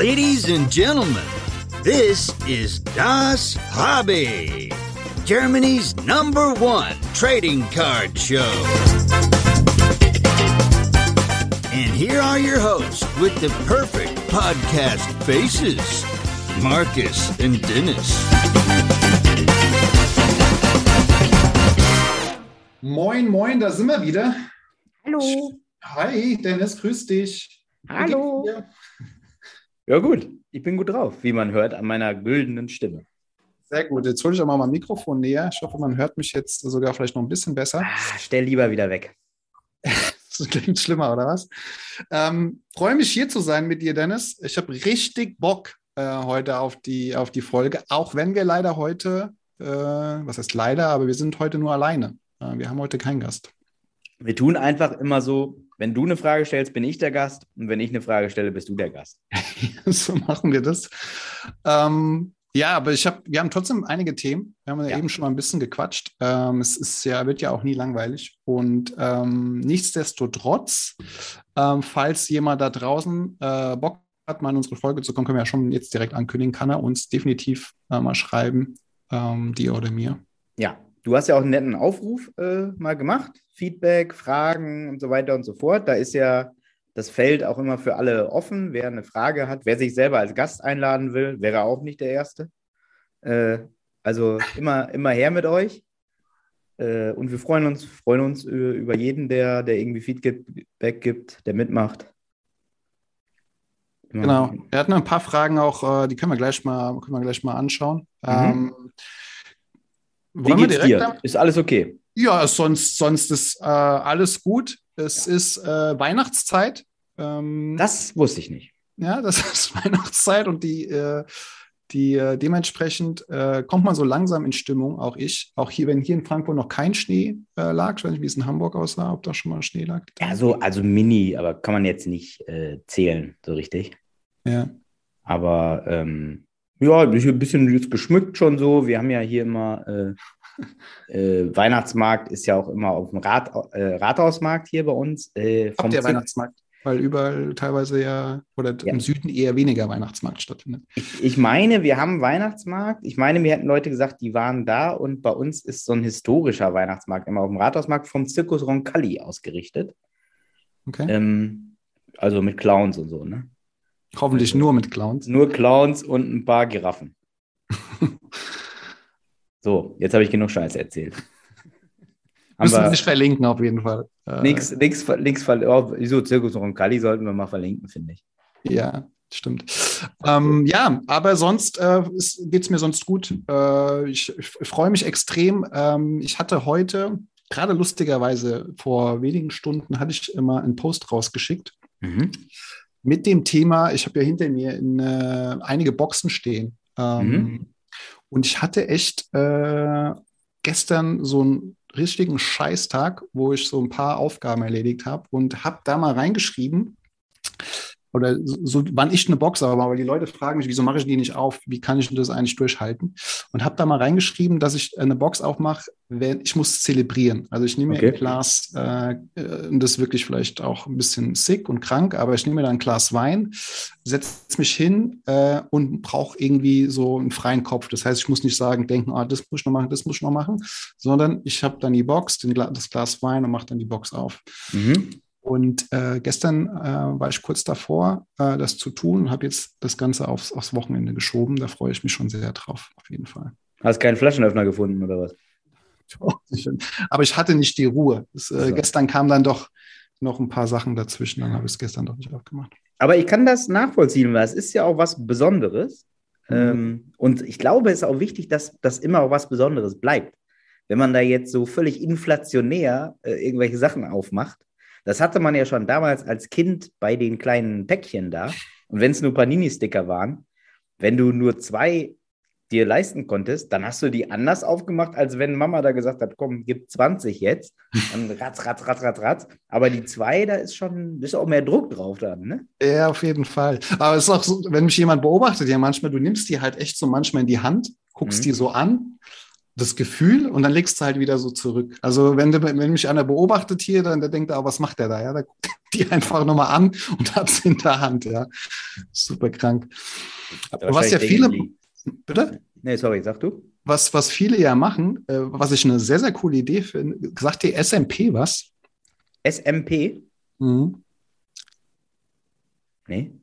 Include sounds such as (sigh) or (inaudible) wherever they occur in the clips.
Ladies and gentlemen, this is Das Hobby, Germany's number one trading card show. And here are your hosts with the perfect podcast faces Marcus and Dennis. Moin, moin, da sind wir wieder. Hallo. Hi, Dennis, grüß dich. Wie Hallo. Ja gut, ich bin gut drauf, wie man hört an meiner güldenen Stimme. Sehr gut. Jetzt hole ich auch mal mein Mikrofon näher. Ich hoffe, man hört mich jetzt sogar vielleicht noch ein bisschen besser. Ah, stell lieber wieder weg. (laughs) Das klingt schlimmer, oder was? Ähm, freue mich hier zu sein mit dir, Dennis. Ich habe richtig Bock äh, heute auf die, auf die Folge, auch wenn wir leider heute, äh, was heißt leider, aber wir sind heute nur alleine. Äh, wir haben heute keinen Gast. Wir tun einfach immer so, wenn du eine Frage stellst, bin ich der Gast und wenn ich eine Frage stelle, bist du der Gast. (laughs) so machen wir das. Ähm, ja, aber ich habe, wir haben trotzdem einige Themen. Wir haben ja, Ja. eben schon mal ein bisschen gequatscht. Ähm, es ist ja, wird ja auch nie langweilig. Und ähm, nichtsdestotrotz, ähm, falls jemand da draußen äh, Bock hat, mal in unsere Folge zu kommen, können wir ja schon jetzt direkt ankündigen, kann er uns definitiv äh, mal schreiben, ähm, dir oder mir. Ja, du hast ja auch einen netten Aufruf äh, mal gemacht. Feedback, Fragen und so weiter und so fort. Da ist ja das Feld auch immer für alle offen. Wer eine Frage hat, wer sich selber als Gast einladen will, wäre auch nicht der Erste. Äh, also immer, immer her mit euch. Äh, und wir freuen uns, freuen uns über jeden, der, der irgendwie Feedback gibt, der mitmacht. Immer- Genau. Er hat noch ein paar Fragen auch, äh, die können wir gleich mal, können wir gleich mal anschauen. Ähm, Wie wollen wir geht's dir? am- Ist alles okay? Ja, sonst, sonst ist äh, alles gut. Es ist äh, Weihnachtszeit. Ähm, Das wusste ich nicht. ja, das (laughs) ist Weihnachtszeit und die, äh, die äh, dementsprechend äh, kommt man so langsam in Stimmung, auch ich. Auch hier, wenn hier in Frankfurt noch kein Schnee äh, lag, ich weiß nicht, wie es in Hamburg aussah, ob da schon mal Schnee lag. Ja, so, also mini, aber kann man jetzt nicht äh, zählen, so richtig. Ja. Aber ähm, ja, ein bisschen geschmückt schon so. Wir haben ja hier immer äh, äh, Weihnachtsmarkt ist ja auch immer auf dem Rat, äh, Rathausmarkt hier bei uns. Äh, Habt ihr Weihnachtsmarkt? Weil überall teilweise ja, oder Ja. im Süden eher weniger Weihnachtsmarkt stattfindet. Ich, ich meine, wir haben Weihnachtsmarkt. Ich meine, mir hätten Leute gesagt, die waren da und bei uns ist so ein historischer Weihnachtsmarkt immer auf dem Rathausmarkt vom Zirkus Roncalli ausgerichtet. Okay? Ähm, also mit Clowns und so, ne? Hoffentlich nur mit Clowns. Nur Clowns und ein paar Giraffen. (laughs) so, jetzt habe ich genug Scheiße erzählt. Müssen wir nicht verlinken, auf jeden Fall. Äh, nichts, nichts, nichts, ver- oh, wieso Zirkus Roncalli sollten wir mal verlinken, finde ich. Ja, stimmt. Ähm, ja, aber sonst äh, geht es mir sonst gut. Äh, ich ich freue mich extrem. Ähm, ich hatte heute, gerade lustigerweise vor wenigen Stunden, hatte ich immer einen Post rausgeschickt Mhm. Mit dem Thema, ich habe ja hinter mir in, äh, einige Boxen stehen. Ähm, Mhm. Und ich hatte echt äh, gestern so einen richtigen Scheißtag, wo ich so ein paar Aufgaben erledigt habe und habe da mal reingeschrieben, oder so, wann ich eine Box habe, aber die Leute fragen mich, wieso mache ich die nicht auf? Wie kann ich das eigentlich durchhalten? Und habe da mal reingeschrieben, dass ich eine Box aufmache, wenn ich muss zelebrieren. Also ich nehme mir Okay. ein Glas, äh, äh, und das ist wirklich vielleicht auch ein bisschen sick und krank, aber ich nehme mir dann ein Glas Wein, setze mich hin äh, und brauche irgendwie so einen freien Kopf. Das heißt, ich muss nicht sagen, denken, ah, das muss ich noch machen, das muss ich noch machen, sondern ich habe dann die Box, den, das Glas Wein und mache dann die Box auf. Mhm. Und äh, gestern äh, war ich kurz davor, äh, das zu tun und habe jetzt das Ganze aufs, aufs Wochenende geschoben. Da freue ich mich schon sehr drauf, auf jeden Fall. Hast keinen Flaschenöffner gefunden oder was? Aber ich hatte nicht die Ruhe. Es, äh, So. Gestern kamen dann doch noch ein paar Sachen dazwischen, dann habe ich es gestern doch nicht aufgemacht. Aber ich kann das nachvollziehen, weil es ist ja auch was Besonderes. Mhm. Ähm, und ich glaube, es ist auch wichtig, dass das immer auch was Besonderes bleibt. Wenn man da jetzt so völlig inflationär äh, irgendwelche Sachen aufmacht, das hatte man ja schon damals als Kind bei den kleinen Päckchen da. Und wenn es nur Panini-Sticker waren, wenn du nur zwei dir leisten konntest, dann hast du die anders aufgemacht, als wenn Mama da gesagt hat, komm, gib 20 jetzt. Und ratz, ratz, ratz, ratz, ratz. Aber die zwei, da ist schon, ist auch mehr Druck drauf dann, ne? Ja, auf jeden Fall. Aber es ist auch so, wenn mich jemand beobachtet, ja manchmal, du nimmst die halt echt so manchmal in die Hand, guckst Mhm. die so an, das Gefühl und dann legst du halt wieder so zurück. Also wenn, du, wenn mich einer beobachtet hier, dann der denkt, ah, was macht der da? Ja, da guckt (laughs) die einfach nochmal an und hat es in der Hand, ja. Super krank. Was ja viele. Bitte? Nee, sorry, sag du. Was, was viele ja machen, äh, was ich eine sehr, sehr coole Idee finde, sagt dir SMP was? SMP? Mhm. Nee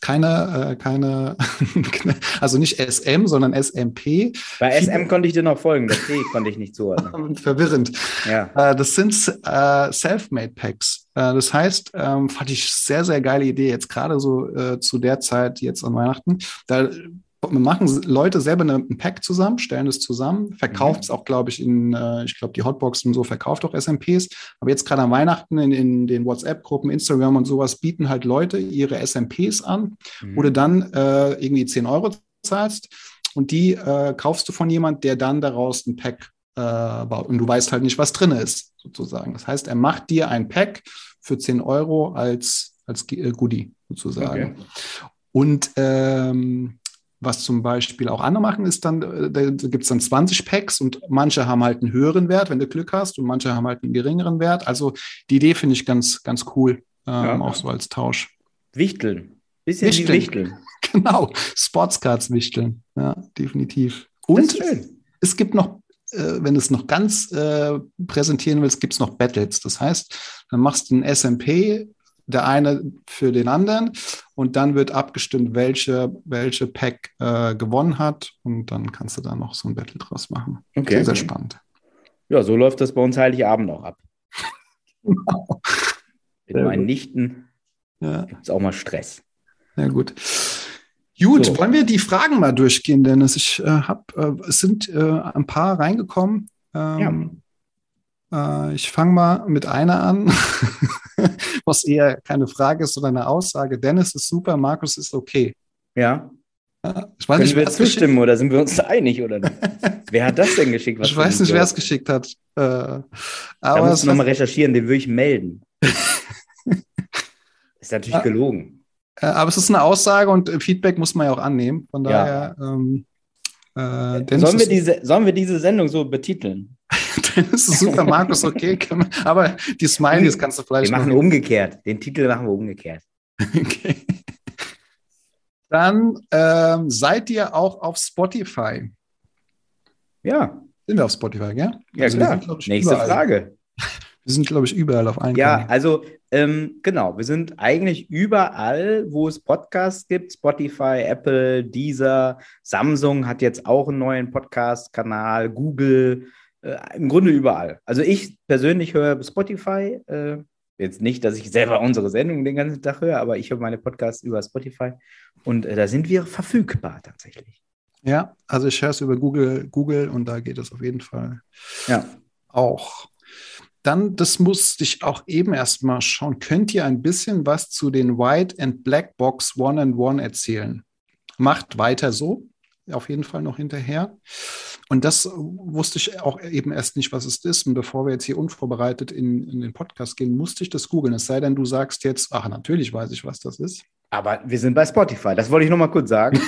keine, äh, keine, (laughs) also nicht SM, sondern SMP. Bei SM konnte ich dir noch folgen, das T konnte ich nicht zuordnen. (laughs) Verwirrend. Ja. Äh, das sind äh, Self-Made Packs. Äh, das heißt, ähm, fand ich sehr, sehr geile Idee, jetzt gerade so äh, zu der Zeit, jetzt an Weihnachten. Da machen Leute selber ein Pack zusammen, stellen es zusammen, verkauft es mhm. auch, glaube ich, in, äh, ich glaube, die Hotboxen und so verkauft auch SMPs. Aber jetzt gerade an Weihnachten in, in den WhatsApp-Gruppen, Instagram und sowas bieten halt Leute ihre SMPs an, mhm. wo du dann äh, irgendwie 10 Euro zahlst und die äh, kaufst du von jemand, der dann daraus ein Pack äh, baut. Und du weißt halt nicht, was drin ist, sozusagen. Das heißt, er macht dir ein Pack für 10 Euro als, als äh, Goodie, sozusagen. Okay. Und ähm, was zum Beispiel auch andere machen, ist dann, äh, da gibt es dann 20 Packs und manche haben halt einen höheren Wert, wenn du Glück hast, und manche haben halt einen geringeren Wert. Also die Idee finde ich ganz, ganz cool, ähm, ja. auch so als Tausch. Wichteln. Bisschen Wichteln. wie Wichteln. (laughs) Genau, Sportscards wichteln. Ja, definitiv. Und es gibt noch, äh, wenn du es noch ganz äh, präsentieren willst, gibt es noch Battles. Das heißt, dann machst du ein SMP der eine für den anderen und dann wird abgestimmt, welche, welche Pack äh, gewonnen hat und dann kannst du da noch so ein Battle draus machen. Okay. Sehr, sehr spannend. Ja, so läuft das bei uns Heiligabend auch ab. genau. (laughs) Mit meinen gut. Nichten ja. gibt es auch mal Stress. Ja, gut. Gut, so. wollen wir die Fragen mal durchgehen, Dennis? Ich äh, habe, äh, es sind äh, ein paar reingekommen. Ähm, ja. Äh, ich fange mal mit einer an. (laughs) was eher keine Frage ist, sondern eine Aussage. Dennis ist super, Markus ist okay. Ja. Ich weiß Können nicht, wir zustimmen oder sind wir uns da einig oder nicht? (laughs) wer hat das denn geschickt? ich weiß nicht, wer es geschickt hat. Äh, aber da muss ich nochmal recherchieren, den würde ich melden. (laughs) ist natürlich gelogen. Äh, aber es ist eine Aussage und Feedback muss man ja auch annehmen. Von daher. Ja. Ähm, äh, sollen, wir diese, sollen wir diese Sendung so betiteln? (laughs) dann ist es super, Markus, okay. Man, aber die Smileys kannst du vielleicht. Wir machen machen. umgekehrt. Den Titel machen wir umgekehrt. (laughs) Okay. Dann ähm, seid ihr auch auf Spotify. Ja. Sind wir auf Spotify, gell? Ja, also klar. Sind, Nächste überall. Frage. (laughs) Wir sind, glaube ich, überall auf allen. Ja, also ähm, genau, wir sind eigentlich überall, wo es Podcasts gibt. Spotify, Apple, Deezer, Samsung hat jetzt auch einen neuen Podcast-Kanal, Google, äh, Im Grunde überall. Also ich persönlich höre Spotify. Äh, jetzt nicht, dass ich selber unsere Sendung den ganzen Tag höre, aber ich höre meine Podcasts über Spotify und äh, da sind wir verfügbar tatsächlich. Ja, also ich höre es über Google, Google und da geht es auf jeden Fall ja. auch. Dann, das musste ich auch eben erstmal schauen. Könnt ihr ein bisschen was zu den White and Black Box One and One erzählen? Macht weiter so, auf jeden Fall noch hinterher. Und das wusste ich auch eben erst nicht, was es ist. Und bevor wir jetzt hier unvorbereitet in, in den Podcast gehen, musste ich das googeln. Es sei denn, du sagst jetzt, ach, natürlich weiß ich, was das ist. Aber wir sind bei Spotify, das wollte ich noch mal kurz sagen.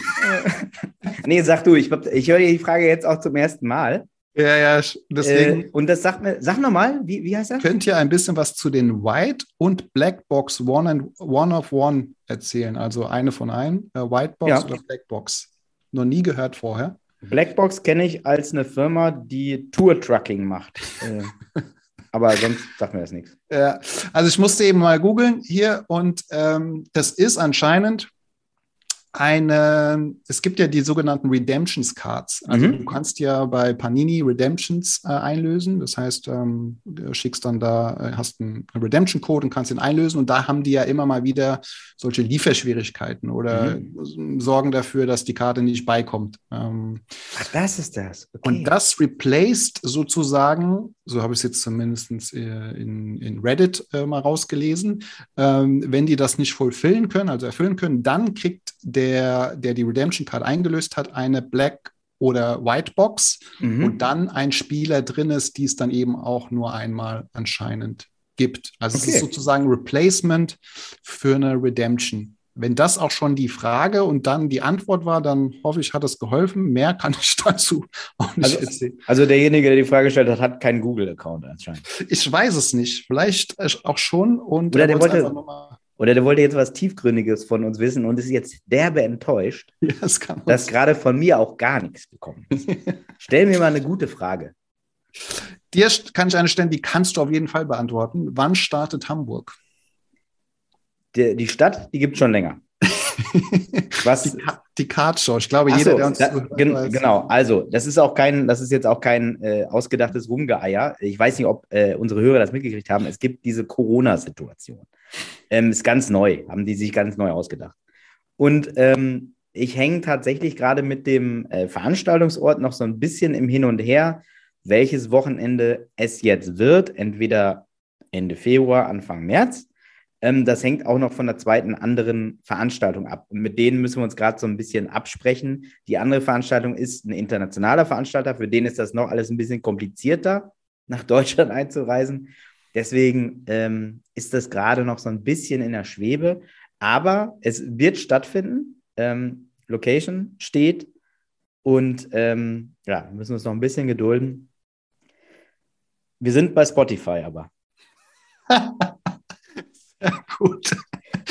(laughs) nee, sag du, ich, ich höre die Frage jetzt auch zum ersten Mal. Ja, ja, deswegen. Äh, und das sagt mir, sag nochmal, wie, wie heißt das? Könnt ihr ein bisschen was zu den White und Black Box One and One of One erzählen? Also eine von einem, äh, White Box ja. oder Black Box? Noch nie gehört vorher. Blackbox kenne ich als eine Firma, die Tour-Trucking macht. Äh, (laughs) aber sonst sagt mir das nichts. Ja, also ich musste eben mal googeln hier und ähm, das ist anscheinend eine, es gibt ja die sogenannten Redemptions Cards. Also mhm. du kannst ja bei Panini Redemptions äh, einlösen. Das heißt, ähm, du schickst dann da, äh, hast einen Redemption Code und kannst ihn einlösen. Und da haben die ja immer mal wieder solche Lieferschwierigkeiten oder mhm. sorgen dafür, dass die Karte nicht beikommt. Ähm, Ach, das ist das. Okay. Und das replaced sozusagen, so habe ich es jetzt zumindest äh, in, in Reddit äh, mal rausgelesen, ähm, wenn die das nicht fulfillen können, also erfüllen können, dann kriegt der, der die Redemption Card eingelöst hat, eine Black oder White Box mhm. und dann ein Spieler drin ist, die es dann eben auch nur einmal anscheinend gibt. Also okay. es ist sozusagen Replacement für eine Redemption. wenn das auch schon die Frage und dann die Antwort war, dann hoffe ich, hat es geholfen. Mehr kann ich (laughs) dazu auch nicht Also, erzählen. also derjenige, der die Frage gestellt hat, hat keinen Google-Account anscheinend. Ich weiß es nicht. Vielleicht auch schon. Und Oder er der wollte wollte- Oder der wollte jetzt was Tiefgründiges von uns wissen und ist jetzt derbe enttäuscht, Ja, das dass gerade von mir auch gar nichts gekommen ist. (laughs) Stell mir mal eine gute Frage. Dir kann ich eine stellen, die kannst du auf jeden Fall beantworten. Wann startet Hamburg? Die, die Stadt, die gibt es schon länger. (laughs) Was, Die, Ka- die Card Show. Ich glaube, Ach jeder, so, der uns da, zuhört, gen, weiß- genau. Also, das ist auch kein, das ist jetzt auch kein äh, ausgedachtes Rumgeeier. Ich weiß nicht, ob äh, unsere Hörer das mitgekriegt haben. Es gibt diese Corona-Situation. Ähm, ist ganz neu, haben die sich ganz neu ausgedacht. Und ähm, ich hänge tatsächlich gerade mit dem äh, Veranstaltungsort noch so ein bisschen im Hin und Her, welches Wochenende es jetzt wird. Entweder Ende Februar, Anfang März. Ähm, das hängt auch noch von der zweiten anderen Veranstaltung ab. Und mit denen müssen wir uns gerade so ein bisschen absprechen. Die andere Veranstaltung ist ein internationaler Veranstalter, für den ist das noch alles ein bisschen komplizierter, nach (laughs) Deutschland einzureisen. Deswegen ähm, ist das gerade noch so ein bisschen in der Schwebe. Aber es wird stattfinden. Ähm, Location steht. Und ähm, ja, müssen uns noch ein bisschen gedulden. Wir sind bei Spotify aber. (laughs) Gut.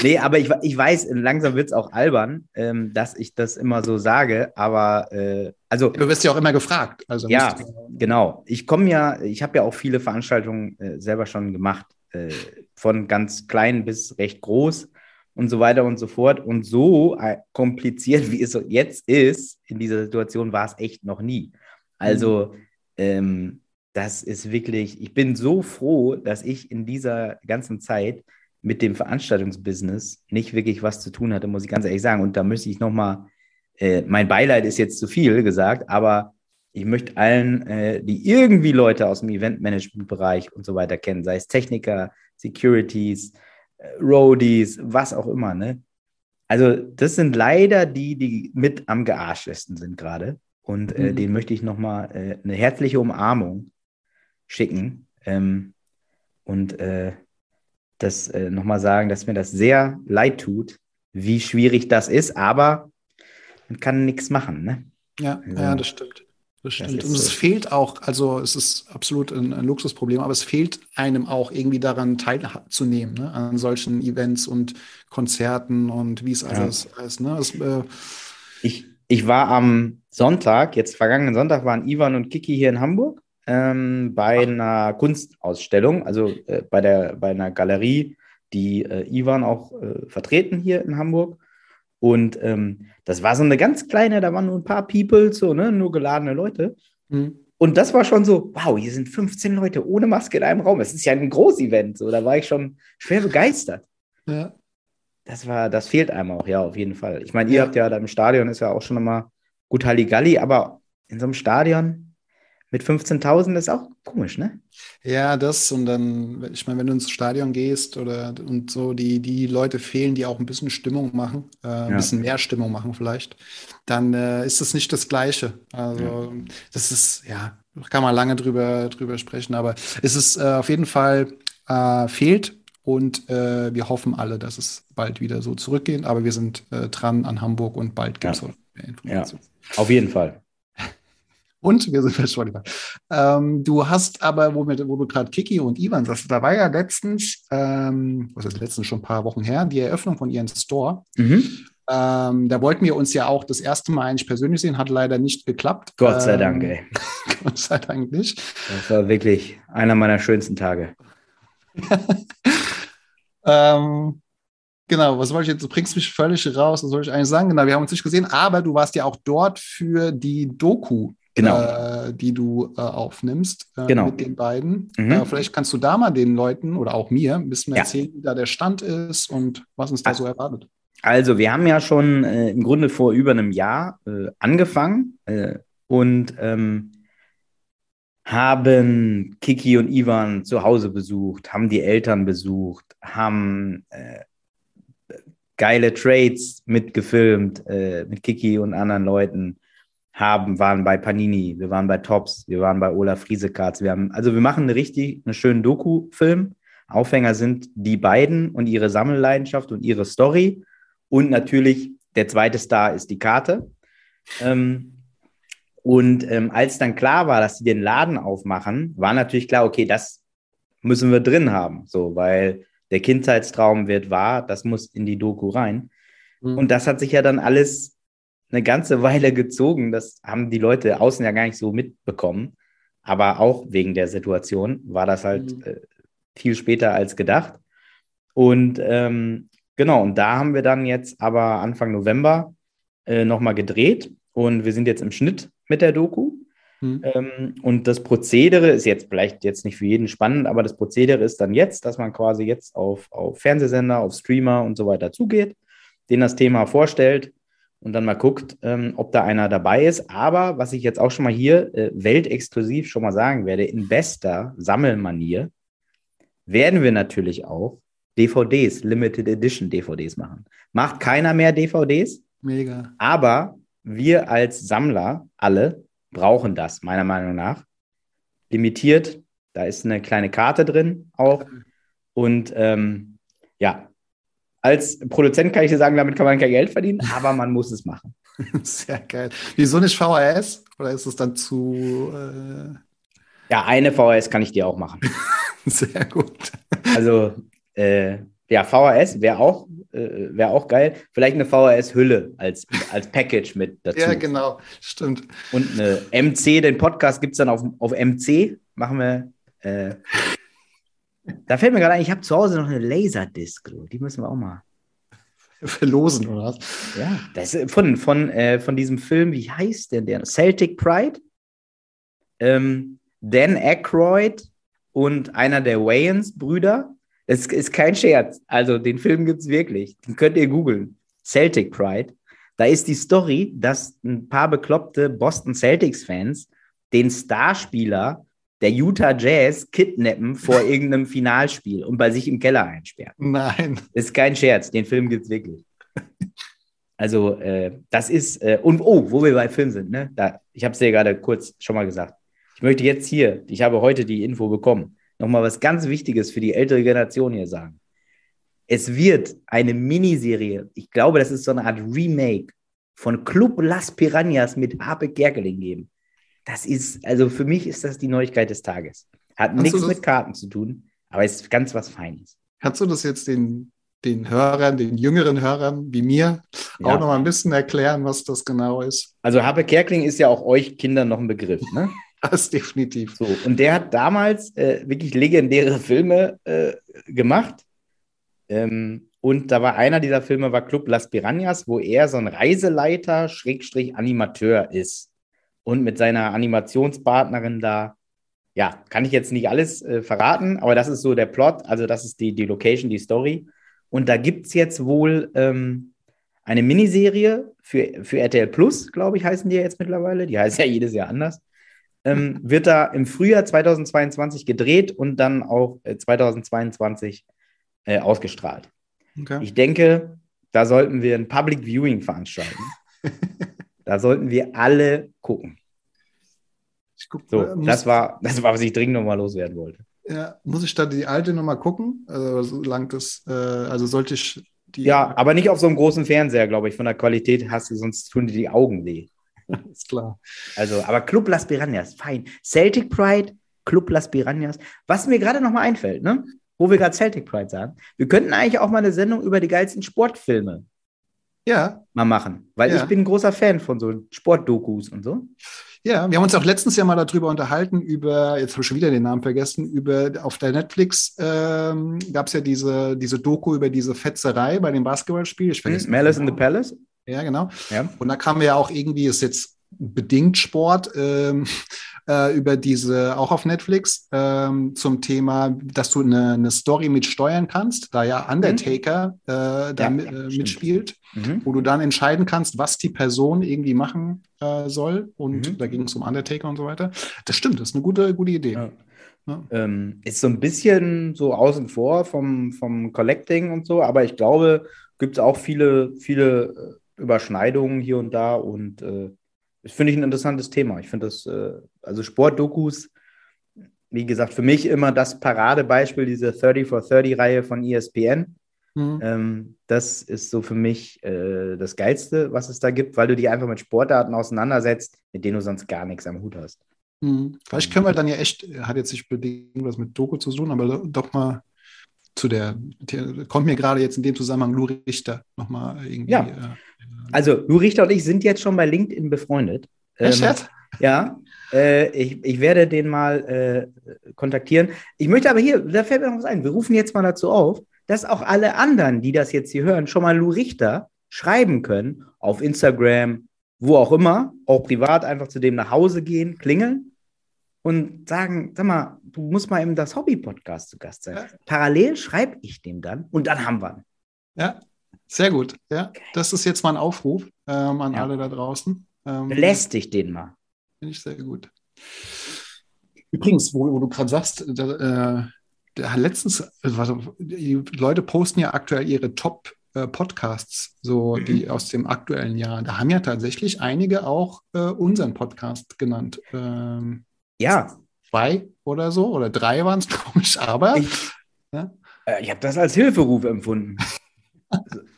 Nee, aber ich, ich weiß, langsam wird es auch albern, ähm, dass ich das immer so sage, aber äh, also Du wirst ja auch immer gefragt. Also Ja. du- genau, ich komme ja, ich habe ja auch viele Veranstaltungen äh, selber schon gemacht, äh, von ganz klein bis recht groß und so weiter und so fort. Und so äh, kompliziert, wie es jetzt ist, in dieser Situation war es echt noch nie. Also, ähm, das ist wirklich, ich bin so froh, dass ich in dieser ganzen Zeit mit dem Veranstaltungsbusiness nicht wirklich was zu tun hatte, muss ich ganz ehrlich sagen. Und da müsste ich nochmal, äh, mein Beileid ist jetzt zu viel gesagt, aber ich möchte allen, äh, die irgendwie Leute aus dem Eventmanagement-Bereich und so weiter kennen, sei es Techniker, Securities, äh, Roadies, was auch immer, ne? Also, das sind leider die, die mit am gearschtesten sind gerade. Und äh, Mhm. denen möchte ich nochmal äh, eine herzliche Umarmung schicken. Ähm, und äh, das äh, nochmal sagen, dass mir das sehr leid tut, wie schwierig das ist, aber man kann nichts machen, ne? Ja, Also, ja, das stimmt. Das stimmt. ist Und es so. fehlt auch, also es ist absolut ein, ein Luxusproblem, aber es fehlt einem auch irgendwie daran teilzunehmen, ne? an solchen Events und Konzerten und wie es Ja. alles heißt. Ne? Es, äh, Ich, ich war am Sonntag, jetzt vergangenen Sonntag, waren Ivan und Kiki hier in Hamburg ähm, bei einer Kunstausstellung, also äh, bei, der, bei einer Galerie, die äh, Ivan auch äh, vertreten hier in Hamburg. Und ähm, das war so eine ganz kleine, da waren nur ein paar People, so, ne, nur geladene Leute. hm. Und das war schon so, wow, hier sind 15 Leute ohne Maske in einem Raum. Es ist ja ein Großevent. So, da war ich schon schwer begeistert. ja. Das war, das fehlt einem auch, ja, auf jeden Fall. Ich meine, ihr Ja. habt ja da im Stadion ist ja auch schon immer gut Halligalli, aber in so einem Stadion mit 15.000 ist auch komisch, ne? Ja, das und dann, ich meine, wenn du ins Stadion gehst oder und so, die, die Leute fehlen, die auch ein bisschen Stimmung machen, äh, ein Ja. bisschen mehr Stimmung machen vielleicht, dann äh, ist es nicht das Gleiche. Also das ist, ja, kann man lange drüber, drüber sprechen, aber es ist äh, auf jeden Fall äh, fehlt und äh, wir hoffen alle, dass es bald wieder so zurückgeht, aber wir sind äh, dran an Hamburg und bald gibt es Ja. mehr Informationen. Auf jeden Fall. Und wir sind bei Spotify. Ähm, du hast aber, wo, wir, wo du gerade Kiki und Ivan sagst, da war ja letztens, ähm, was ist letztens schon ein paar Wochen her, die Eröffnung von ihrem Store. Mhm. Ähm, da wollten wir uns ja auch das erste Mal eigentlich persönlich sehen, hat leider nicht geklappt. Gott sei Ähm, Dank, ey. (laughs) Gott sei Dank nicht. Das war wirklich einer meiner schönsten Tage. (laughs) Ähm, genau, was wollte ich jetzt? Du bringst mich völlig raus, was soll ich eigentlich sagen? Genau, wir haben uns nicht gesehen, aber du warst ja auch dort für die Doku, Genau. äh, die du äh, aufnimmst äh, Genau. mit den beiden. Mhm. Äh, vielleicht kannst du da mal den Leuten oder auch mir ein bisschen Ja. erzählen, wie da der Stand ist und was uns da Ah. so erwartet. Also, wir haben ja schon äh, im Grunde vor über einem Jahr äh, angefangen und ähm, haben Kiki und Ivan zu Hause besucht, haben die Eltern besucht, haben geile Trades mitgefilmt äh, mit Kiki und anderen Leuten, haben, waren bei Panini, wir waren bei Tops, wir waren bei Olaf Friesekarts, wir haben, also wir machen eine richtig, einen schönen Doku-Film. Aufhänger sind die beiden und ihre Sammelleidenschaft und ihre Story. Und natürlich, der zweite Star ist die Karte. Ähm, und ähm, als dann klar war, dass sie den Laden aufmachen, war natürlich klar, okay, das müssen wir drin haben, so, weil der Kindheitstraum wird wahr, das muss in die Doku rein. Mhm. Und das hat sich ja dann alles eine ganze (laughs) Weile gezogen. Das haben die Leute außen ja gar nicht so mitbekommen. Aber auch wegen der Situation war das halt mhm. äh, viel später als gedacht. Und ähm, genau, und da haben wir dann jetzt aber Anfang November äh, nochmal gedreht und wir sind jetzt im Schnitt mit der Doku. Mhm. Ähm, und das Prozedere ist jetzt vielleicht jetzt nicht für jeden spannend, aber das Prozedere ist dann jetzt, dass man quasi jetzt auf, auf Fernsehsender, auf Streamer und so weiter zugeht, denen das Thema vorstellt und dann mal guckt, ähm, ob da einer dabei ist. Aber was ich jetzt auch schon mal hier äh, weltexklusiv schon mal sagen werde, in bester Sammelmanier werden wir natürlich auch DVDs, Limited Edition DVDs machen. Macht keiner mehr DVDs. Mega. Aber wir als Sammler alle brauchen das, meiner Meinung nach. Limitiert, da ist eine kleine Karte drin auch. Und ähm, ja, als Produzent kann ich dir sagen, damit kann man kein Geld verdienen, aber man muss es machen. (laughs) Sehr geil. Wieso nicht VHS? Oder ist es dann zu. Äh... Ja, eine VHS kann ich dir auch machen. (laughs) Sehr gut. Also, äh, ja, VHS wäre auch, äh, wär auch geil. Vielleicht eine VHS-Hülle als, als Package mit dazu. Ja, genau, stimmt. Und eine MC, den Podcast gibt es dann auf, auf MC. Machen wir. Äh, da fällt mir gerade ein, ich habe zu Hause noch eine Laserdisc. Die müssen wir auch mal. (laughs) Verlosen, oder was? Ja, das ist von, von, äh, von diesem Film, wie heißt denn der? Celtic Pride. Ähm, Dan Aykroyd und einer der Wayans-Brüder. Es ist kein Scherz. Also den Film gibt es wirklich. Den könnt ihr googeln. Celtic Pride. Da ist die Story, dass ein paar bekloppte Boston Celtics-Fans den Starspieler der Utah Jazz kidnappen vor (laughs) irgendeinem Finalspiel und bei sich im Keller einsperren. Nein. Ist kein Scherz. Den Film gibt es wirklich. Also, äh, das ist, äh, und oh, wo wir bei Film sind, ne? Da, ich habe es dir gerade kurz schon mal gesagt. Ich möchte jetzt hier, ich habe heute die Info bekommen, nochmal was ganz Wichtiges für die ältere Generation hier sagen. Es wird eine Miniserie, ich glaube, das ist so eine Art Remake von Club Las Piranhas mit Harpe Gerkeling geben. Das ist, also für mich ist das die Neuigkeit des Tages. Hat Kannst nichts mit Karten zu tun, aber ist ganz was Feines. Kannst du das jetzt den, den Hörern, den jüngeren Hörern wie mir ja. auch noch mal ein bisschen erklären, was das genau ist? Also Harpe Kerkling ist ja auch euch Kindern noch ein Begriff, ne? (laughs) Das definitiv. So, und der hat damals äh, wirklich legendäre Filme äh, gemacht. Ähm, und da war einer dieser Filme war Club Las Piranhas, wo er so ein Reiseleiter, Schrägstrich Animateur ist. Und mit seiner Animationspartnerin da, ja, kann ich jetzt nicht alles äh, verraten, aber das ist so der Plot, also das ist die, die Location, die Story. Und da gibt es jetzt wohl ähm, eine Miniserie für, für RTL Plus, glaube ich, heißen die ja jetzt mittlerweile. Die heißt ja (laughs) jedes Jahr anders ähm, wird da im Frühjahr 2022 gedreht und dann auch äh, 2022 äh, ausgestrahlt. Okay. Ich denke, da sollten wir ein Public Viewing veranstalten. (laughs) da sollten wir alle gucken. Guck, so, äh, das, war, das war, was ich dringend nochmal loswerden wollte. Ja, muss ich da die alte nochmal gucken? Also, solange das, äh, also sollte ich die. Ja, aber nicht auf so einem großen Fernseher, glaube ich. Von der Qualität hast du, sonst tun dir die Augen weh. (laughs) Ist klar. Also, aber Club Las Piranhas, fein. Celtic Pride, Club Las Piranhas. Was mir gerade noch mal einfällt, ne? wo wir gerade Celtic Pride sagen, wir könnten eigentlich auch mal eine Sendung über die geilsten Sportfilme ja. mal machen. Weil ja. ich bin ein großer Fan von so Sportdokus und so. Ja, wir haben uns auch letztens ja mal darüber unterhalten, über, jetzt habe ich schon wieder den Namen vergessen, über auf der Netflix ähm, gab es ja diese, diese Doku über diese Fetzerei bei dem Basketballspiel. Ich vergesse. Malice in the Palace? Ja, genau. Ja. Und da kam ja auch irgendwie, ist jetzt bedingt Sport, ähm, (laughs) äh, über diese, auch auf Netflix, ähm, zum Thema, dass du eine, eine Story mit steuern kannst, da ja Undertaker mhm. äh, da ja, mit, äh, mitspielt, mhm. wo du dann entscheiden kannst, was die Person irgendwie machen äh, soll. Und mhm. da ging es um Undertaker und so weiter. Das stimmt, das ist eine gute, gute Idee. Ja. Ja. Ähm, ist so ein bisschen so außen vor vom, vom Collecting und so, aber ich glaube, gibt es auch viele, viele Überschneidungen hier und da und äh, finde ich ein interessantes Thema. Ich finde das, äh, also Sportdokus, wie gesagt, für mich immer das Paradebeispiel, diese 30 for 30 Reihe von ESPN. Mhm. Ähm, das ist so für mich äh, das Geilste, was es da gibt, weil du dich einfach mit Sportarten auseinandersetzt, mit denen du sonst gar nichts am Hut hast. Mhm. Vielleicht können wir dann ja echt, hat jetzt nicht bedingt was mit Doku zu tun, aber doch mal zu der, der kommt mir gerade jetzt in dem Zusammenhang Lou Richter nochmal irgendwie. Ja. Äh, also Lou Richter und ich sind jetzt schon bei LinkedIn befreundet. Echt? Ähm, ja, äh, ich, ich werde den mal äh, kontaktieren. Ich möchte aber hier, da fällt mir noch was ein. Wir rufen jetzt mal dazu auf, dass auch alle anderen, die das jetzt hier hören, schon mal Lou Richter schreiben können auf Instagram, wo auch immer, auch privat einfach zu dem nach Hause gehen, klingeln und sagen, sag mal, du musst mal im das Hobby-Podcast zu Gast sein. Ja. Parallel schreibe ich dem dann und dann haben wir ihn. Ja, sehr gut. Ja, das ist jetzt mal ein Aufruf ähm, an ja. alle da draußen. Ähm, Belästigt den mal. Finde ich sehr gut. Übrigens, wo, wo du gerade sagst, da, äh, da letztens, also, die Leute posten ja aktuell ihre Top- äh, Podcasts, so mhm. die aus dem aktuellen Jahr. Da haben ja tatsächlich einige auch äh, unseren Podcast genannt. Ähm, ja. Zwei oder so, oder drei waren es, glaube (laughs) ich, aber. Ich, ja? Äh, ich habe das als Hilferuf empfunden. also (laughs)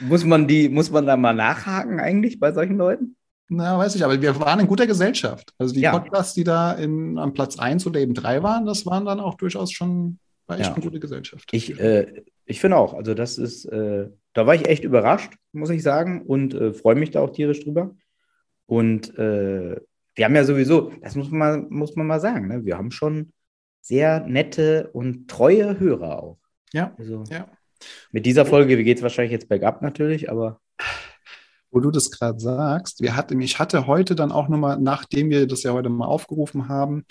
muss man die, muss man da mal nachhaken eigentlich bei solchen Leuten? Na, weiß ich, aber wir waren in guter Gesellschaft. Also die ja. Podcasts, die da in, am Platz 1 oder eben 3 waren, das waren dann auch durchaus schon, war echt ja. eine gute Gesellschaft. Ich, äh, ich finde auch, also das ist, äh, da war ich echt überrascht, muss ich sagen, und äh, freue mich da auch tierisch drüber. Und äh, wir haben ja sowieso, das muss man mal, muss man mal sagen, ne? wir haben schon sehr nette und treue Hörer auch. Ja. Also, ja. Mit dieser Folge geht es wahrscheinlich jetzt bergab natürlich, aber wo du das gerade sagst, wir hatten, ich hatte heute dann auch nochmal, nachdem wir das ja heute mal aufgerufen haben,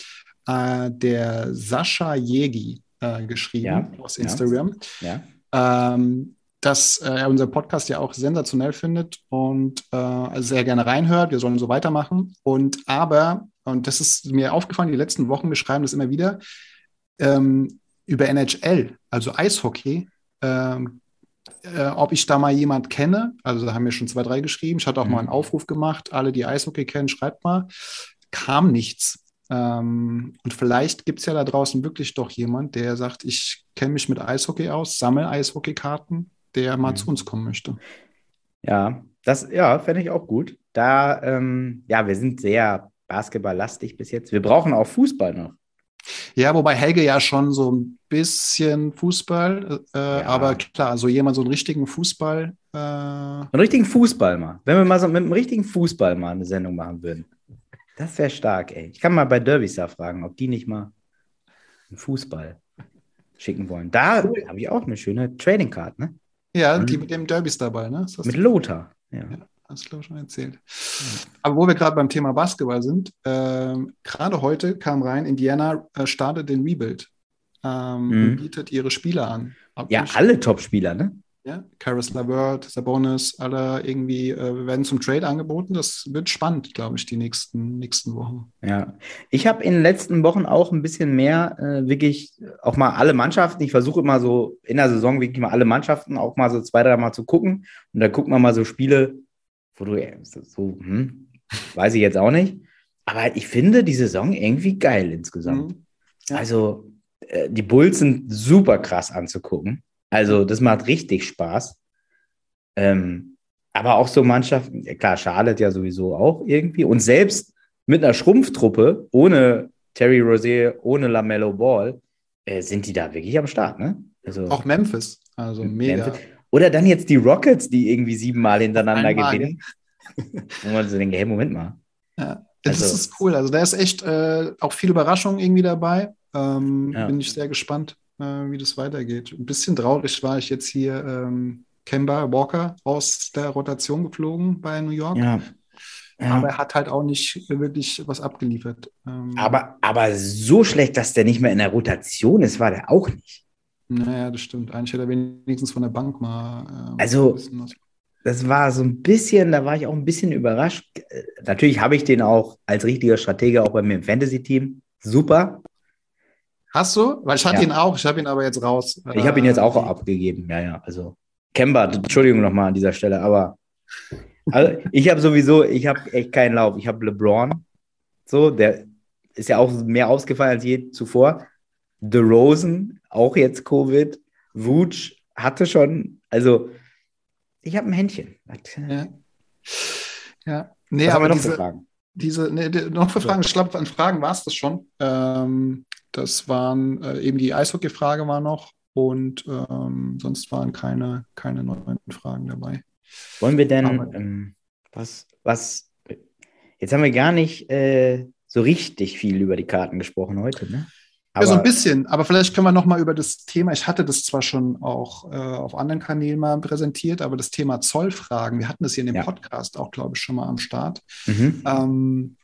äh, der Sascha Jegi äh, geschrieben ja, aus Instagram. Ja. Ähm, dass äh, er unseren Podcast ja auch sensationell findet und äh, sehr gerne reinhört. Wir sollen so weitermachen. Und aber, und das ist mir aufgefallen, die letzten Wochen, wir schreiben das immer wieder, ähm, über NHL, also Eishockey, ähm, äh, ob ich da mal jemand kenne. Also da haben wir schon zwei, drei geschrieben. Ich hatte auch mhm. mal einen Aufruf gemacht. Alle, die Eishockey kennen, schreibt mal. Kam nichts. Ähm, und vielleicht gibt es ja da draußen wirklich doch jemand, der sagt, ich kenne mich mit Eishockey aus, sammle Eishockeykarten, der mal mhm. zu uns kommen möchte. Ja, das ja, fände ich auch gut. Da, ähm, ja, wir sind sehr basketballlastig bis jetzt. Wir brauchen auch Fußball noch. Ja, wobei Helge ja schon so ein bisschen Fußball, äh, ja. aber klar, so jemand, so einen richtigen Fußball. Äh einen richtigen Fußball mal. Wenn wir mal so mit einem richtigen Fußball mal eine Sendung machen würden. Das wäre stark, ey. Ich kann mal bei Derbys da fragen, ob die nicht mal einen Fußball schicken wollen. Da cool. habe ich auch eine schöne Trading Card, ne? Ja, die mit dem Derbys dabei, ne? Mit Lothar, ja. ja. Hast du, glaube ich, schon erzählt. Aber wo wir gerade beim Thema Basketball sind, äh, gerade heute kam rein, Indiana äh, startet den Rebuild ähm, mhm. und bietet ihre Spieler an. Ob ja, alle Top-Spieler, ne? Ja, Karis LeVert, Sabonis, alle irgendwie äh, werden zum Trade angeboten. Das wird spannend, glaube ich, die nächsten, nächsten Wochen. Ja, ich habe in den letzten Wochen auch ein bisschen mehr äh, wirklich auch mal alle Mannschaften. Ich versuche immer so in der Saison wirklich mal alle Mannschaften auch mal so zwei, drei Mal zu gucken. Und da gucken wir mal so Spiele, wo du so, hm, weiß ich jetzt auch nicht. Aber ich finde die Saison irgendwie geil insgesamt. Mhm. Ja. Also, äh, die Bulls sind super krass anzugucken. Also, das macht richtig Spaß. Ähm, aber auch so Mannschaften, klar, Charlotte ja sowieso auch irgendwie. Und selbst mit einer Schrumpftruppe, ohne Terry Rozier, ohne LaMelo Ball, äh, sind die da wirklich am Start, ne? Also, auch Memphis, also mega. Memphis. Oder dann jetzt die Rockets, die irgendwie siebenmal hintereinander gewinnen. (laughs) Wo man so denkt, hey, Moment mal. Ja, das also, ist cool. Also da ist echt äh, auch viel Überraschung irgendwie dabei. Ähm, ja. Bin ich sehr gespannt, äh, wie das weitergeht. Ein bisschen traurig war ich jetzt hier ähm, Kemba Walker aus der Rotation geflogen bei New York. Ja. Ja. Aber er hat halt auch nicht wirklich was abgeliefert. Ähm, aber, aber so schlecht, dass der nicht mehr in der Rotation ist, war der auch nicht. Naja, das stimmt. Eigentlich hätte er wenigstens von der Bank mal. Äh, also, das war so ein bisschen, da war ich auch ein bisschen überrascht. Natürlich habe ich den auch als richtiger Stratege auch bei mir im Fantasy-Team. Super. Hast du? Weil ich hatte ja. ihn auch, ich habe ihn aber jetzt raus. Ich habe ihn jetzt auch äh, abgegeben, ja, ja. Also, Kemba, Entschuldigung nochmal an dieser Stelle, aber also, ich habe sowieso, ich habe echt keinen Lauf. Ich habe LeBron, so, der ist ja auch mehr ausgefallen als je zuvor. The Rosen, auch jetzt Covid. Vooch hatte schon, also ich habe ein Händchen. Ja. ja. Nee, Was aber noch diese, für Fragen? diese nee, noch für Fragen, ich glaube, an Fragen war es das schon. Ähm, das waren äh, eben die Eishockey-Frage war noch und ähm, sonst waren keine, keine neuen Fragen dabei. Wollen wir denn, ähm, was, was, jetzt haben wir gar nicht äh, so richtig viel über die Karten gesprochen heute, ne? Ja, so ein Aber- bisschen, aber vielleicht können wir noch mal über das Thema, ich hatte das zwar schon auch äh, auf anderen Kanälen mal präsentiert, aber das Thema Zollfragen, wir hatten das hier in dem Ja. Podcast auch, glaube ich, schon mal am Start. Mhm. Ähm,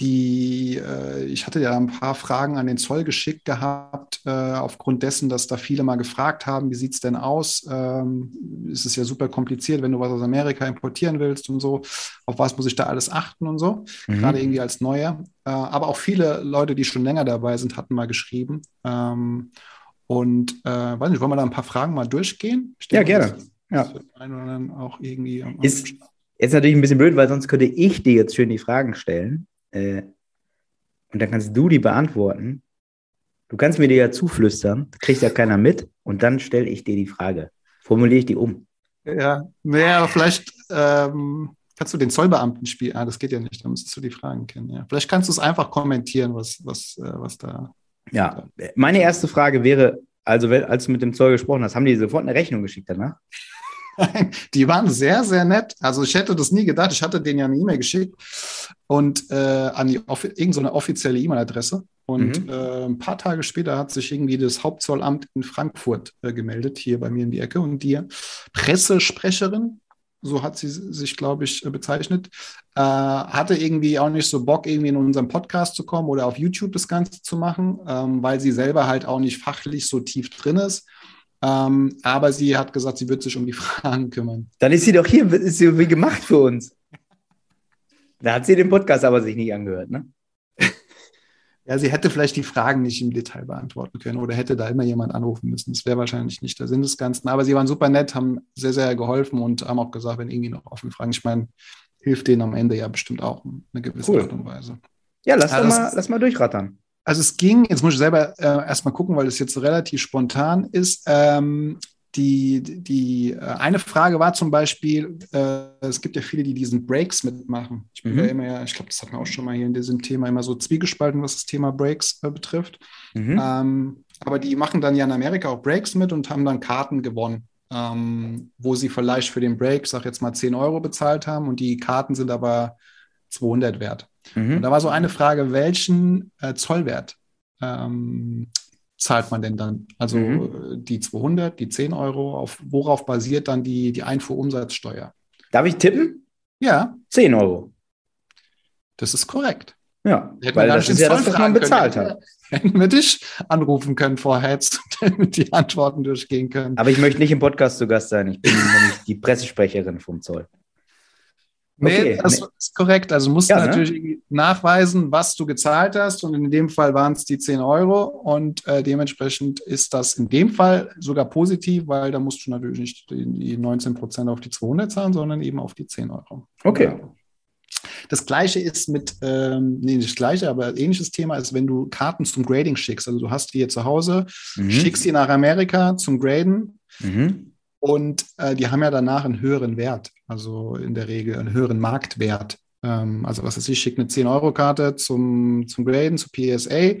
die, äh, ich hatte ja ein paar Fragen an den Zoll geschickt gehabt, äh, aufgrund dessen, dass da viele mal gefragt haben, wie sieht es denn aus? Ähm, es ist ja super kompliziert, wenn du was aus Amerika importieren willst und so. Auf was muss ich da alles achten und so? Mhm. Gerade irgendwie als Neuer. Äh, aber auch viele Leute, die schon länger dabei sind, hatten mal geschrieben. Ähm, und äh, weiß nicht, wollen wir da ein paar Fragen mal durchgehen? Ich Ja, denke, gerne. Das, Ja. das anderen auch irgendwie Ist- Jetzt natürlich ein bisschen blöd, weil sonst könnte ich dir jetzt schön die Fragen stellen. Äh, und dann kannst du die beantworten. Du kannst mir die ja zuflüstern, kriegt ja keiner mit. Und dann stelle ich dir die Frage. Formuliere ich die um. Ja, naja, aber vielleicht ähm, kannst du den Zollbeamten spielen. Ah, das geht ja nicht, da müsstest du die Fragen kennen. Ja. Vielleicht kannst du es einfach kommentieren, was, was, äh, was da. Ja, meine erste Frage wäre, also als du mit dem Zoll gesprochen hast, haben die sofort eine Rechnung geschickt danach? Die waren sehr, sehr nett. Also ich hätte das nie gedacht. Ich hatte denen ja eine E-Mail geschickt und äh, an die offi irgend so eine offizielle E-Mail-Adresse. Und Mhm. äh, ein paar Tage später hat sich irgendwie das Hauptzollamt in Frankfurt äh, gemeldet, hier bei mir in die Ecke. Und die Pressesprecherin, so hat sie sich, glaube ich, bezeichnet, äh, hatte irgendwie auch nicht so Bock, irgendwie in unseren Podcast zu kommen oder auf YouTube das Ganze zu machen, ähm, weil sie selber halt auch nicht fachlich so tief drin ist. Ähm, aber sie hat gesagt, sie wird sich um die (laughs) Fragen kümmern. Dann ist sie doch hier, ist sie wie gemacht für uns. Da hat sie den Podcast aber sich nicht angehört, ne? (laughs) Ja, sie hätte vielleicht die Fragen nicht im Detail beantworten können oder hätte da immer jemand anrufen müssen. Das wäre wahrscheinlich nicht der Sinn des Ganzen. Aber sie waren super nett, haben sehr, sehr geholfen und haben auch gesagt, wenn irgendwie noch offene Fragen, ich meine, hilft denen am Ende ja bestimmt auch in eine gewisse Cool. Art und Weise. Ja, lass, das mal, lass mal durchrattern. Also es ging, jetzt muss ich selber äh, erstmal gucken, weil es jetzt relativ spontan ist. Ähm, die, die äh, eine Frage war zum Beispiel, äh, es gibt ja viele, die diesen Breaks mitmachen. Ich bin Mhm. ja immer, ja, ich glaube, das hatten wir auch schon mal hier in diesem Thema immer so zwiegespalten, was das Thema Breaks äh, betrifft. Mhm. Ähm, aber die machen dann ja in Amerika auch Breaks mit und haben dann Karten gewonnen, ähm, wo sie vielleicht für den Break, sag jetzt mal 10 Euro bezahlt haben und die Karten sind aber 200 wert. Und Mhm. da war so eine Frage, welchen äh, Zollwert ähm, zahlt man denn dann? Also Mhm. die 200, die 10 Euro, auf, worauf basiert dann die, die Einfuhrumsatzsteuer? Darf ich tippen? Ja, 10 Euro. das ist korrekt. Ja, Hätten weil das ist ja das, was man bezahlt können. hat. (laughs) Hätten wir dich anrufen können vorher, jetzt, damit die Antworten durchgehen können. Aber ich möchte nicht im Podcast zu Gast sein. Ich bin nämlich die Pressesprecherin vom Zoll. Nee, Okay, das ist korrekt. Also du musst Ja, ne? natürlich irgendwie nachweisen, was du gezahlt hast. Und in dem Fall waren es die 10 Euro. Und äh, dementsprechend ist das in dem Fall sogar positiv, weil da musst du natürlich nicht die, die 19 Prozent auf die 200 zahlen, sondern eben auf die 10 Euro. Okay. Ja. Das gleiche ist mit, ähm, nee, nicht das gleiche, aber ähnliches Thema ist, wenn du Karten zum Grading schickst. Also du hast die hier zu Hause, Mhm. schickst die nach Amerika zum Graden Mhm. und äh, die haben ja danach einen höheren Wert, also in der Regel einen höheren Marktwert. Ähm, also was weiß ich, schickt eine 10-Euro-Karte zum, zum Graden, zu PSA, äh,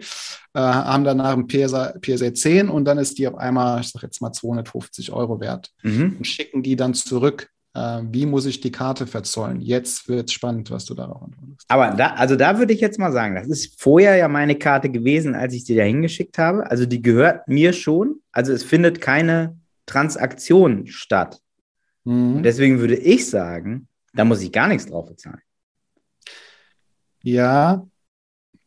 haben danach ein PSA, PSA 10 und dann ist die auf einmal, ich sag jetzt mal 250 Euro wert Mhm. und schicken die dann zurück. Äh, wie muss ich die Karte verzollen? Jetzt wird es spannend, was du darauf antwortest. Aber da, also da würde ich jetzt mal sagen, das ist vorher ja meine Karte gewesen, als ich sie da hingeschickt habe. Also die gehört mir schon. Also es findet keine Transaktion statt. Mhm. Und deswegen würde ich sagen, da muss ich gar nichts drauf bezahlen. Ja,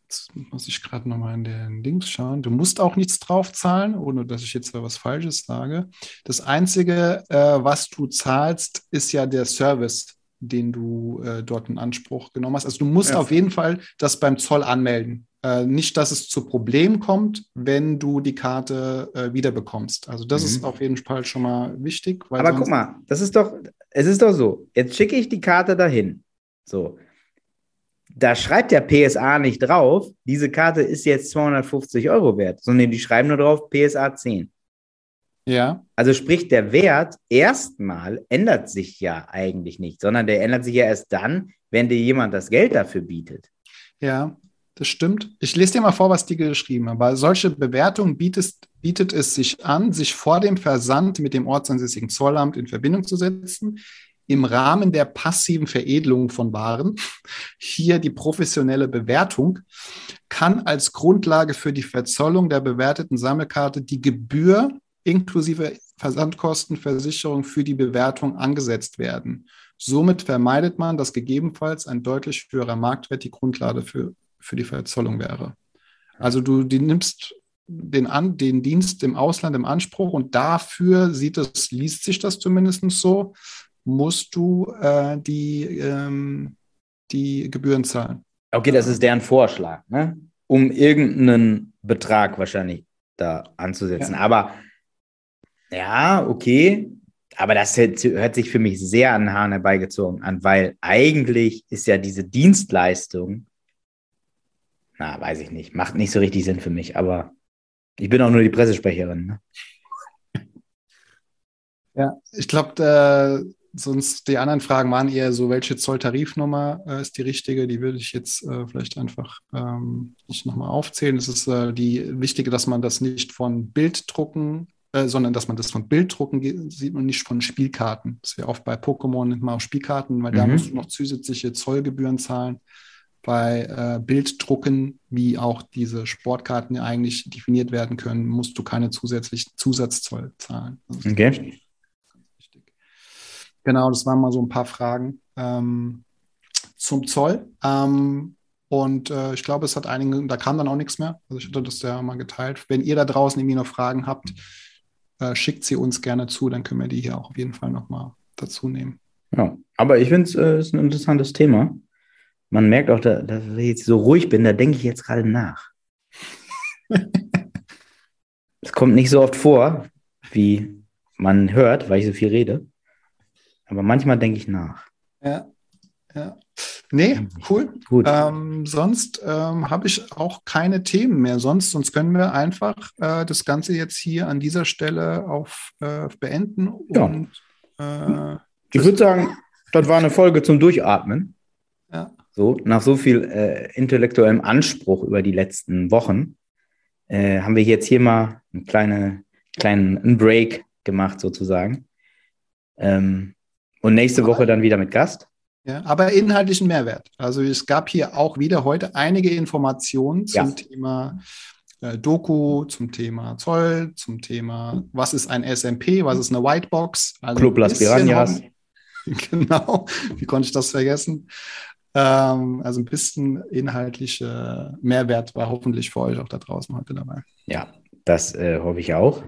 jetzt muss ich gerade nochmal in den Links schauen. Du musst auch nichts draufzahlen, ohne dass ich jetzt was Falsches sage. Das Einzige, äh, was du zahlst, ist ja der Service, den du äh, dort in Anspruch genommen hast. Also du musst Ja. auf jeden Fall das beim Zoll anmelden. Äh, nicht, dass es zu Problemen kommt, wenn du die Karte äh, wiederbekommst. Also das Mhm. ist auf jeden Fall schon mal wichtig. Aber guck mal, das ist doch, es ist doch so. Jetzt schicke ich die Karte dahin. So. Da schreibt der PSA nicht drauf, diese Karte ist jetzt 250 Euro wert, sondern die schreiben nur drauf PSA 10. Ja. Also sprich, der Wert erstmal ändert sich ja eigentlich nicht, sondern der ändert sich ja erst dann, wenn dir jemand das Geld dafür bietet. Ja, das stimmt. Ich lese dir mal vor, was die geschrieben haben. Bei solche Bewertungen bietet, bietet es sich an, sich vor dem Versand mit dem ortsansässigen Zollamt in Verbindung zu setzen, im Rahmen der passiven Veredelung von Waren, hier die professionelle Bewertung, kann als Grundlage für die Verzollung der bewerteten Sammelkarte die Gebühr inklusive Versandkostenversicherung für die Bewertung angesetzt werden. Somit vermeidet man, dass gegebenenfalls ein deutlich höherer Marktwert die Grundlage für, für die Verzollung wäre. Also du die nimmst den, an, den Dienst im Ausland im Anspruch und dafür sieht es, liest sich das zumindest so, musst du äh, die, ähm, die Gebühren zahlen. Okay, das ist deren Vorschlag, ne? um irgendeinen Betrag wahrscheinlich da anzusetzen. Ja. Aber ja, okay. Aber das hört sich für mich sehr an den Haaren herbeigezogen an, weil eigentlich ist ja diese Dienstleistung, na, weiß ich nicht, macht nicht so richtig Sinn für mich, aber ich bin auch nur die Pressesprecherin. Ne? (laughs) Ja, ich glaube, sonst die anderen Fragen waren eher so, welche Zolltarifnummer äh, ist die richtige? Die würde ich jetzt äh, vielleicht einfach ähm, nicht nochmal aufzählen. Es ist äh, die wichtige, dass man das nicht von Bilddrucken äh, sondern dass man das von Bilddrucken sieht und nicht von Spielkarten. Das wäre oft bei Pokémon nimmt man auch Spielkarten, weil mhm. da musst du noch zusätzliche Zollgebühren zahlen. Bei äh, Bilddrucken, wie auch diese Sportkarten ja eigentlich definiert werden können, musst du keine zusätzlichen Zusatzzoll zahlen. Okay. Genau, das waren mal so ein paar Fragen ähm, zum Zoll. Ähm, und äh, ich glaube, es hat einigen, da kam dann auch nichts mehr. Also ich hatte das ja mal geteilt. Wenn ihr da draußen irgendwie noch Fragen habt, äh, schickt sie uns gerne zu, dann können wir die hier auch auf jeden Fall nochmal dazu nehmen. Ja, aber ich finde äh, es ist ein interessantes Thema. Man merkt auch, da, dass ich jetzt so ruhig bin, da denke ich jetzt gerade nach. (laughs) Es kommt nicht so oft vor, wie man hört, weil ich so viel rede. Aber manchmal denke ich nach. Ja, ja. Nee, cool. Gut. Ähm, sonst ähm, habe ich auch keine Themen mehr. Sonst, sonst können wir einfach äh, das Ganze jetzt hier an dieser Stelle auf äh, beenden. Ja. Und, äh, ich würde sagen, das war eine Folge zum Durchatmen. So, nach so viel äh, intellektuellem Anspruch über die letzten Wochen äh, haben wir jetzt hier mal einen kleine, kleinen Break gemacht, sozusagen. Ähm, und nächste Woche dann wieder mit Gast. Ja, aber inhaltlichen Mehrwert. Also es gab hier auch wieder heute einige Informationen zum ja. Thema äh, Doku, zum Thema Zoll, zum Thema, was ist ein SMP, was ist eine Whitebox. Also Club Las Piranhas. (laughs) Genau, wie konnte ich das vergessen? Ähm, also ein bisschen inhaltlicher Mehrwert war hoffentlich für euch auch da draußen heute dabei. Ja, das äh, hoffe ich auch.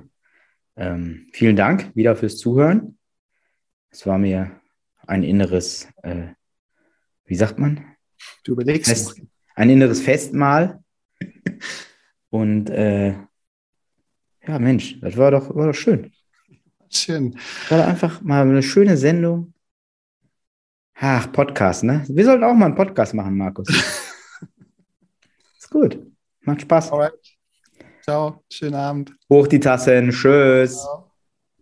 Ähm, vielen Dank wieder fürs Zuhören. Es war mir ein inneres, äh, wie sagt man? Du überlegst. Fest, ein inneres Festmahl. Und äh, ja, Mensch, das war doch, war doch schön. Schön. War einfach mal eine schöne Sendung. Ach, Podcast, ne? Wir sollten auch mal einen Podcast machen, Markus. (laughs) Ist gut. Macht Spaß. Alright. Ciao. Schönen Abend. Hoch die Tassen. Tschüss. Ciao.